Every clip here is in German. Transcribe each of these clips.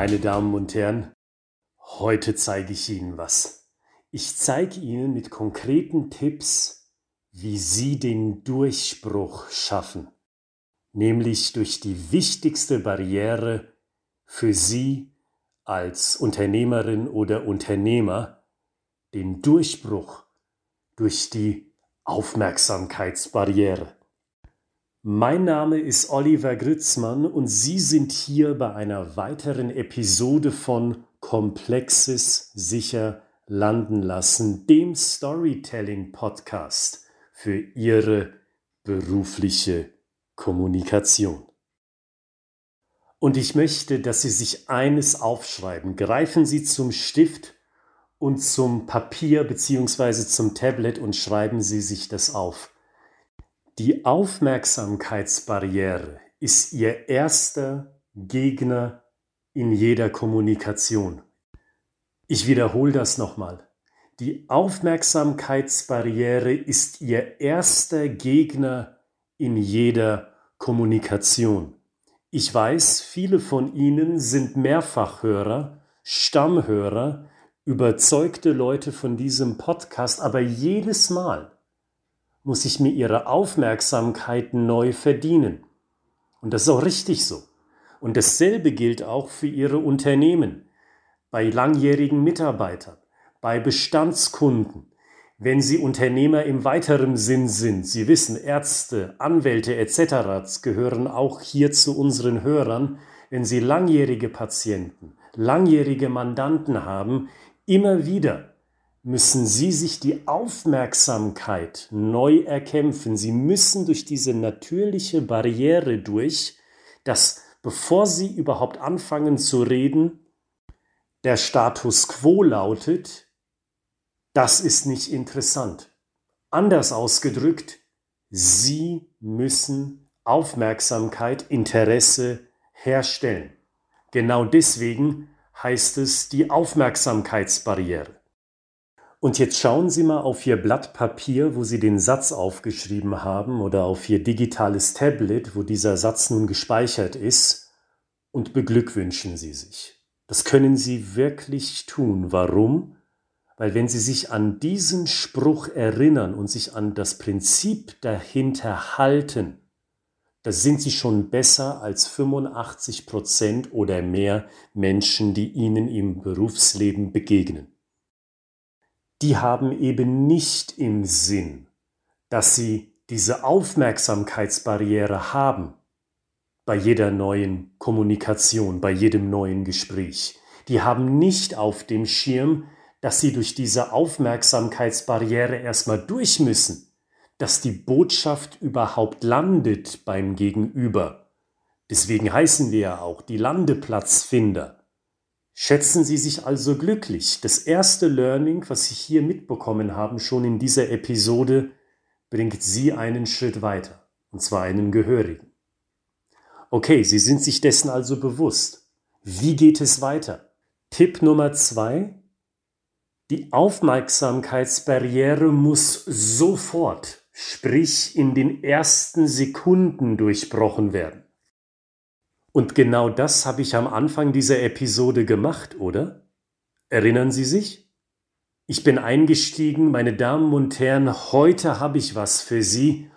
Meine Damen und Herren, heute zeige ich Ihnen was. Ich zeige Ihnen mit konkreten Tipps, wie Sie den Durchbruch schaffen, nämlich durch die wichtigste Barriere für Sie als Unternehmerin oder Unternehmer, den Durchbruch durch die Aufmerksamkeitsbarriere. Mein Name ist Oliver Gritzmann und Sie sind hier bei einer weiteren Episode von Komplexes sicher landen lassen, dem Storytelling Podcast für Ihre berufliche Kommunikation. Und ich möchte, dass Sie sich eines aufschreiben. Greifen Sie zum Stift und zum Papier bzw. zum Tablet und schreiben Sie sich das auf. Die Aufmerksamkeitsbarriere ist Ihr erster Gegner in jeder Kommunikation. Ich wiederhole das nochmal. Die Aufmerksamkeitsbarriere ist Ihr erster Gegner in jeder Kommunikation. Ich weiß, viele von Ihnen sind Mehrfachhörer, Stammhörer, überzeugte Leute von diesem Podcast, aber jedes Mal, muss ich mir ihre Aufmerksamkeit neu verdienen. Und das ist auch richtig so. Und dasselbe gilt auch für Ihre Unternehmen, bei langjährigen Mitarbeitern, bei Bestandskunden. Wenn Sie Unternehmer im weiteren Sinn sind, Sie wissen, Ärzte, Anwälte etc. gehören auch hier zu unseren Hörern, wenn Sie langjährige Patienten, langjährige Mandanten haben, immer wieder müssen sie sich die Aufmerksamkeit neu erkämpfen. Sie müssen durch diese natürliche Barriere durch, dass bevor sie überhaupt anfangen zu reden, der Status quo lautet, das ist nicht interessant. Anders ausgedrückt, Sie müssen Aufmerksamkeit, Interesse herstellen. Genau deswegen heißt es die Aufmerksamkeitsbarriere. Und jetzt schauen Sie mal auf Ihr Blatt Papier, wo Sie den Satz aufgeschrieben haben, oder auf Ihr digitales Tablet, wo dieser Satz nun gespeichert ist, und beglückwünschen Sie sich. Das können Sie wirklich tun. Warum? Weil wenn Sie sich an diesen Spruch erinnern und sich an das Prinzip dahinter halten, da sind Sie schon besser als 85 Prozent oder mehr Menschen, die Ihnen im Berufsleben begegnen die haben eben nicht im Sinn, dass sie diese Aufmerksamkeitsbarriere haben bei jeder neuen Kommunikation, bei jedem neuen Gespräch. Die haben nicht auf dem Schirm, dass sie durch diese Aufmerksamkeitsbarriere erstmal durch müssen, dass die Botschaft überhaupt landet beim Gegenüber. Deswegen heißen wir ja auch die Landeplatzfinder. Schätzen Sie sich also glücklich. Das erste Learning, was Sie hier mitbekommen haben, schon in dieser Episode, bringt Sie einen Schritt weiter, und zwar einen gehörigen. Okay, Sie sind sich dessen also bewusst. Wie geht es weiter? Tipp Nummer zwei. Die Aufmerksamkeitsbarriere muss sofort, sprich in den ersten Sekunden durchbrochen werden. Und genau das habe ich am Anfang dieser Episode gemacht, oder? Erinnern Sie sich? Ich bin eingestiegen, meine Damen und Herren, heute habe ich was für Sie,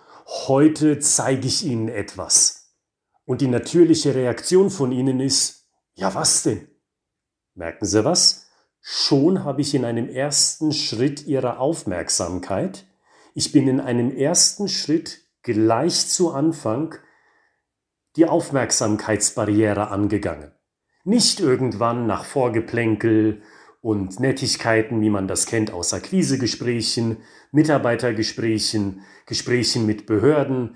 heute zeige ich Ihnen etwas. Und die natürliche Reaktion von Ihnen ist, ja was denn? Merken Sie was? Schon habe ich in einem ersten Schritt Ihre Aufmerksamkeit, ich bin in einem ersten Schritt gleich zu Anfang die Aufmerksamkeitsbarriere angegangen. Nicht irgendwann nach Vorgeplänkel und Nettigkeiten, wie man das kennt aus Akquisegesprächen, Mitarbeitergesprächen, Gesprächen mit Behörden,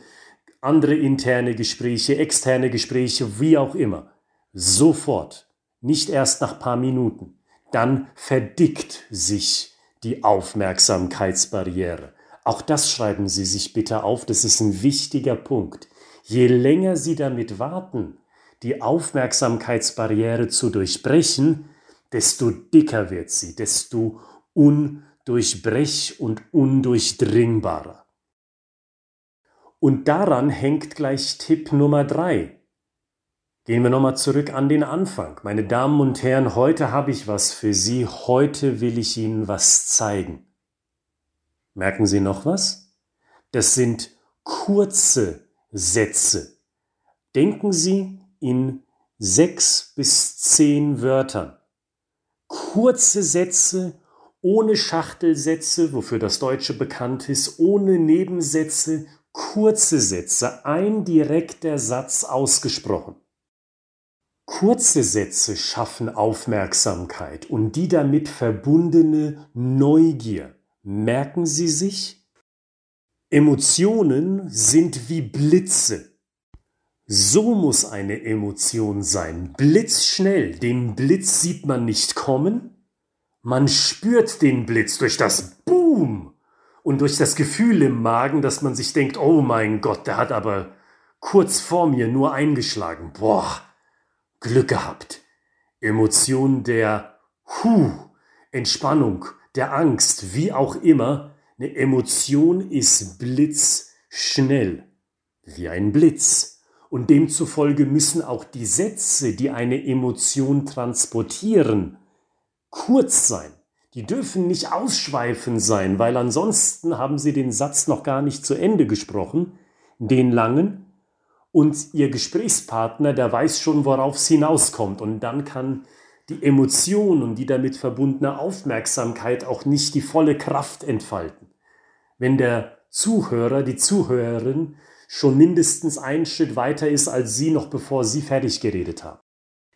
andere interne Gespräche, externe Gespräche, wie auch immer. Sofort, nicht erst nach paar Minuten. Dann verdickt sich die Aufmerksamkeitsbarriere. Auch das schreiben Sie sich bitte auf, das ist ein wichtiger Punkt. Je länger Sie damit warten, die Aufmerksamkeitsbarriere zu durchbrechen, desto dicker wird sie, desto undurchbrech und undurchdringbarer. Und daran hängt gleich Tipp Nummer drei. Gehen wir nochmal zurück an den Anfang. Meine Damen und Herren, heute habe ich was für Sie, heute will ich Ihnen was zeigen. Merken Sie noch was? Das sind kurze Sätze. Denken Sie in sechs bis zehn Wörtern. Kurze Sätze ohne Schachtelsätze, wofür das Deutsche bekannt ist, ohne Nebensätze, kurze Sätze, ein direkter Satz ausgesprochen. Kurze Sätze schaffen Aufmerksamkeit und die damit verbundene Neugier. Merken Sie sich? Emotionen sind wie Blitze. So muss eine Emotion sein. Blitzschnell. Den Blitz sieht man nicht kommen. Man spürt den Blitz durch das Boom und durch das Gefühl im Magen, dass man sich denkt, oh mein Gott, der hat aber kurz vor mir nur eingeschlagen. Boah, Glück gehabt. Emotion der Hu, Entspannung, der Angst, wie auch immer. Eine Emotion ist blitzschnell, wie ein Blitz. Und demzufolge müssen auch die Sätze, die eine Emotion transportieren, kurz sein. Die dürfen nicht ausschweifend sein, weil ansonsten haben sie den Satz noch gar nicht zu Ende gesprochen, den langen, und ihr Gesprächspartner, der weiß schon, worauf es hinauskommt. Und dann kann die Emotion und die damit verbundene Aufmerksamkeit auch nicht die volle Kraft entfalten. Wenn der Zuhörer, die Zuhörerin schon mindestens einen Schritt weiter ist als Sie, noch bevor Sie fertig geredet haben.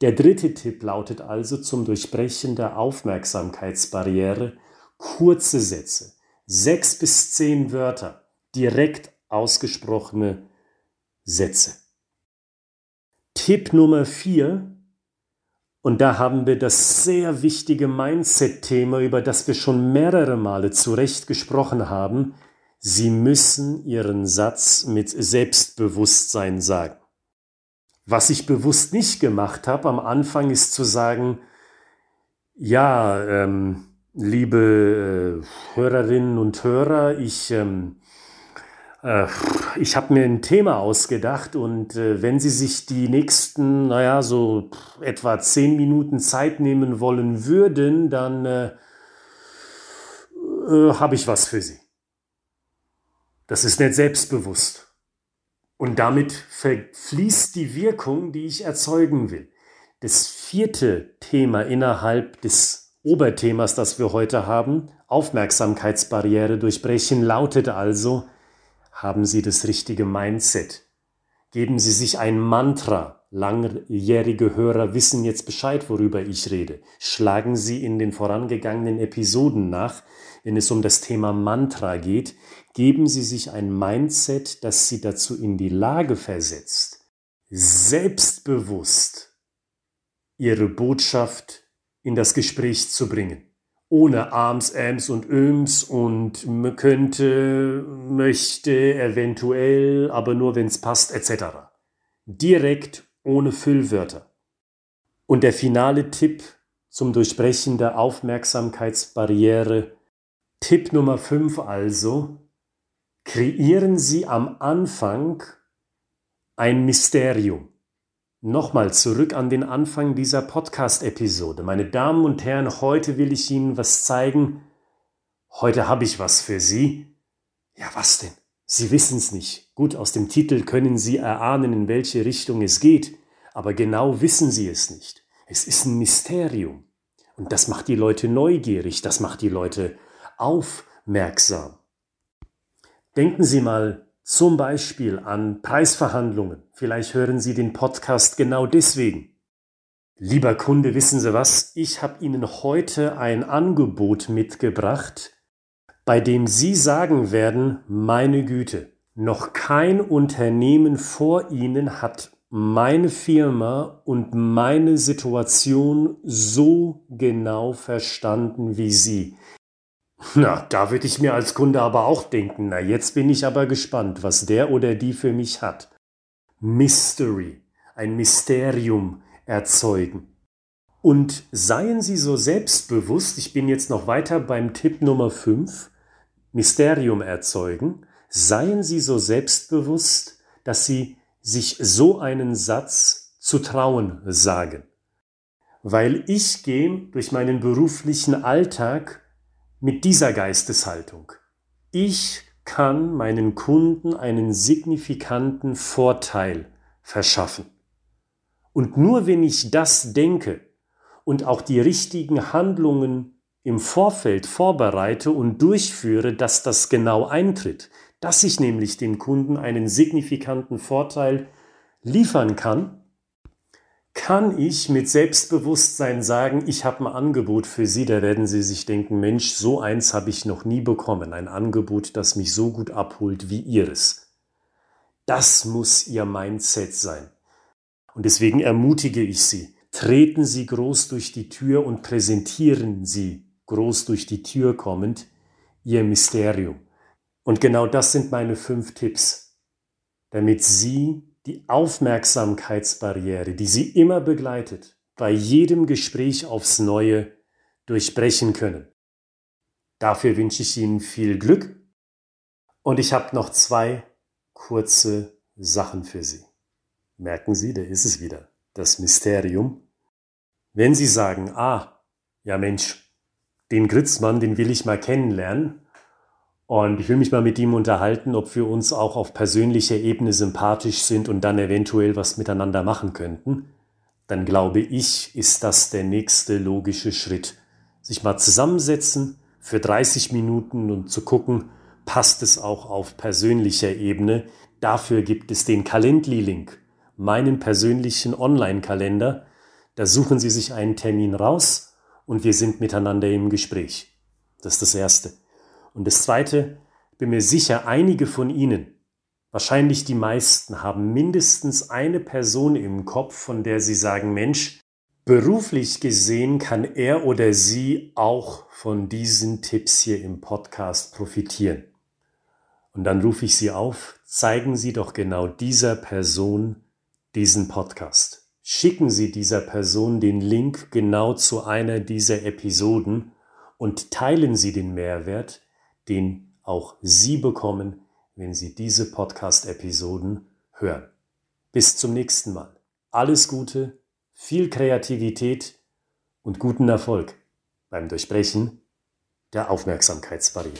Der dritte Tipp lautet also zum Durchbrechen der Aufmerksamkeitsbarriere kurze Sätze, sechs bis zehn Wörter, direkt ausgesprochene Sätze. Tipp Nummer vier, und da haben wir das sehr wichtige Mindset-Thema, über das wir schon mehrere Male zurecht gesprochen haben. Sie müssen Ihren Satz mit Selbstbewusstsein sagen. Was ich bewusst nicht gemacht habe am Anfang ist zu sagen, ja, ähm, liebe äh, Hörerinnen und Hörer, ich ähm, äh, ich habe mir ein Thema ausgedacht und äh, wenn Sie sich die nächsten, naja, so etwa zehn Minuten Zeit nehmen wollen würden, dann äh, äh, habe ich was für Sie. Das ist nicht selbstbewusst. Und damit verfließt die Wirkung, die ich erzeugen will. Das vierte Thema innerhalb des Oberthemas, das wir heute haben, Aufmerksamkeitsbarriere durchbrechen, lautet also, haben Sie das richtige Mindset? Geben Sie sich ein Mantra. Langjährige Hörer wissen jetzt Bescheid, worüber ich rede. Schlagen Sie in den vorangegangenen Episoden nach, wenn es um das Thema Mantra geht. Geben Sie sich ein Mindset, das Sie dazu in die Lage versetzt, selbstbewusst Ihre Botschaft in das Gespräch zu bringen ohne Arms, Ams und Öms und könnte, möchte, eventuell, aber nur wenn es passt, etc. Direkt ohne Füllwörter. Und der finale Tipp zum Durchbrechen der Aufmerksamkeitsbarriere, Tipp Nummer 5 also, kreieren Sie am Anfang ein Mysterium. Nochmal zurück an den Anfang dieser Podcast-Episode. Meine Damen und Herren, heute will ich Ihnen was zeigen. Heute habe ich was für Sie. Ja, was denn? Sie wissen es nicht. Gut, aus dem Titel können Sie erahnen, in welche Richtung es geht, aber genau wissen Sie es nicht. Es ist ein Mysterium. Und das macht die Leute neugierig, das macht die Leute aufmerksam. Denken Sie mal zum Beispiel an Preisverhandlungen. Vielleicht hören Sie den Podcast genau deswegen. Lieber Kunde, wissen Sie was? Ich habe Ihnen heute ein Angebot mitgebracht, bei dem Sie sagen werden, meine Güte, noch kein Unternehmen vor Ihnen hat meine Firma und meine Situation so genau verstanden wie Sie. Na, da würde ich mir als Kunde aber auch denken, na jetzt bin ich aber gespannt, was der oder die für mich hat. Mystery, ein Mysterium erzeugen. Und seien Sie so selbstbewusst, ich bin jetzt noch weiter beim Tipp Nummer 5, Mysterium erzeugen, seien Sie so selbstbewusst, dass Sie sich so einen Satz zu trauen sagen. Weil ich gehe durch meinen beruflichen Alltag mit dieser Geisteshaltung. Ich kann meinen Kunden einen signifikanten Vorteil verschaffen. Und nur wenn ich das denke und auch die richtigen Handlungen im Vorfeld vorbereite und durchführe, dass das genau eintritt, dass ich nämlich dem Kunden einen signifikanten Vorteil liefern kann, kann ich mit Selbstbewusstsein sagen, ich habe ein Angebot für Sie, da werden Sie sich denken, Mensch, so eins habe ich noch nie bekommen, ein Angebot, das mich so gut abholt wie Ihres. Das muss Ihr Mindset sein. Und deswegen ermutige ich Sie, treten Sie groß durch die Tür und präsentieren Sie groß durch die Tür kommend Ihr Mysterium. Und genau das sind meine fünf Tipps, damit Sie die Aufmerksamkeitsbarriere, die Sie immer begleitet, bei jedem Gespräch aufs Neue durchbrechen können. Dafür wünsche ich Ihnen viel Glück und ich habe noch zwei kurze Sachen für Sie. Merken Sie, da ist es wieder, das Mysterium. Wenn Sie sagen, ah, ja Mensch, den Gritzmann, den will ich mal kennenlernen, und ich will mich mal mit ihm unterhalten, ob wir uns auch auf persönlicher Ebene sympathisch sind und dann eventuell was miteinander machen könnten. Dann glaube ich, ist das der nächste logische Schritt. Sich mal zusammensetzen für 30 Minuten und zu gucken, passt es auch auf persönlicher Ebene. Dafür gibt es den Calendly-Link, meinen persönlichen Online-Kalender. Da suchen Sie sich einen Termin raus und wir sind miteinander im Gespräch. Das ist das Erste. Und das Zweite, bin mir sicher, einige von Ihnen, wahrscheinlich die meisten, haben mindestens eine Person im Kopf, von der Sie sagen, Mensch, beruflich gesehen kann er oder sie auch von diesen Tipps hier im Podcast profitieren. Und dann rufe ich Sie auf, zeigen Sie doch genau dieser Person diesen Podcast. Schicken Sie dieser Person den Link genau zu einer dieser Episoden und teilen Sie den Mehrwert, den auch Sie bekommen, wenn Sie diese Podcast-Episoden hören. Bis zum nächsten Mal. Alles Gute, viel Kreativität und guten Erfolg beim Durchbrechen der Aufmerksamkeitsbarriere.